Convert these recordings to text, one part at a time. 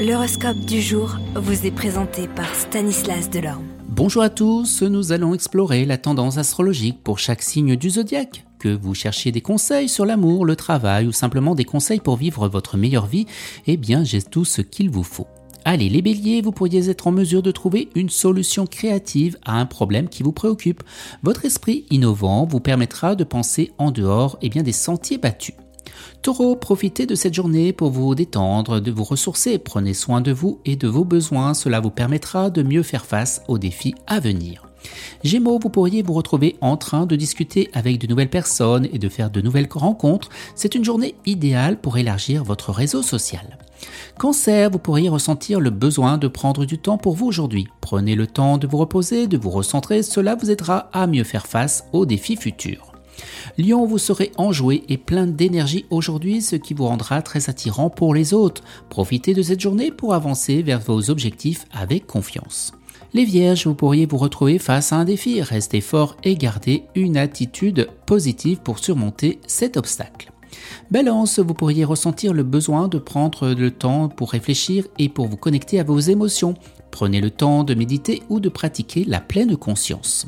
L'horoscope du jour vous est présenté par Stanislas Delorme. Bonjour à tous, nous allons explorer la tendance astrologique pour chaque signe du zodiaque. Que vous cherchiez des conseils sur l'amour, le travail ou simplement des conseils pour vivre votre meilleure vie, eh bien j'ai tout ce qu'il vous faut. Allez, les béliers, vous pourriez être en mesure de trouver une solution créative à un problème qui vous préoccupe. Votre esprit innovant vous permettra de penser en dehors eh bien, des sentiers battus. Taureau, profitez de cette journée pour vous détendre, de vous ressourcer, prenez soin de vous et de vos besoins, cela vous permettra de mieux faire face aux défis à venir. Gémeaux, vous pourriez vous retrouver en train de discuter avec de nouvelles personnes et de faire de nouvelles rencontres. C'est une journée idéale pour élargir votre réseau social. Cancer, vous pourriez ressentir le besoin de prendre du temps pour vous aujourd'hui. Prenez le temps de vous reposer, de vous recentrer, cela vous aidera à mieux faire face aux défis futurs. Lion, vous serez enjoué et plein d'énergie aujourd'hui, ce qui vous rendra très attirant pour les autres. Profitez de cette journée pour avancer vers vos objectifs avec confiance. Les vierges, vous pourriez vous retrouver face à un défi, restez fort et gardez une attitude positive pour surmonter cet obstacle. Balance, vous pourriez ressentir le besoin de prendre le temps pour réfléchir et pour vous connecter à vos émotions. Prenez le temps de méditer ou de pratiquer la pleine conscience.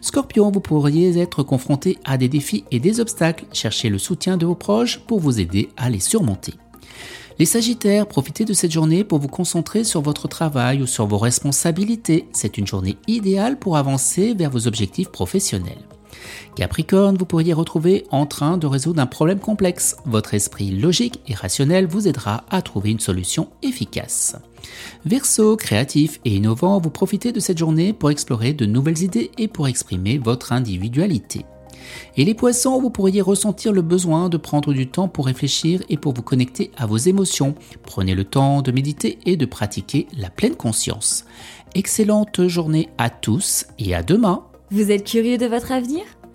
Scorpion, vous pourriez être confronté à des défis et des obstacles. Cherchez le soutien de vos proches pour vous aider à les surmonter. Les Sagittaires, profitez de cette journée pour vous concentrer sur votre travail ou sur vos responsabilités. C'est une journée idéale pour avancer vers vos objectifs professionnels. Capricorne, vous pourriez retrouver en train de résoudre un problème complexe. Votre esprit logique et rationnel vous aidera à trouver une solution efficace. Verseau, créatif et innovant, vous profitez de cette journée pour explorer de nouvelles idées et pour exprimer votre individualité. Et les poissons, vous pourriez ressentir le besoin de prendre du temps pour réfléchir et pour vous connecter à vos émotions. Prenez le temps de méditer et de pratiquer la pleine conscience. Excellente journée à tous et à demain. Vous êtes curieux de votre avenir?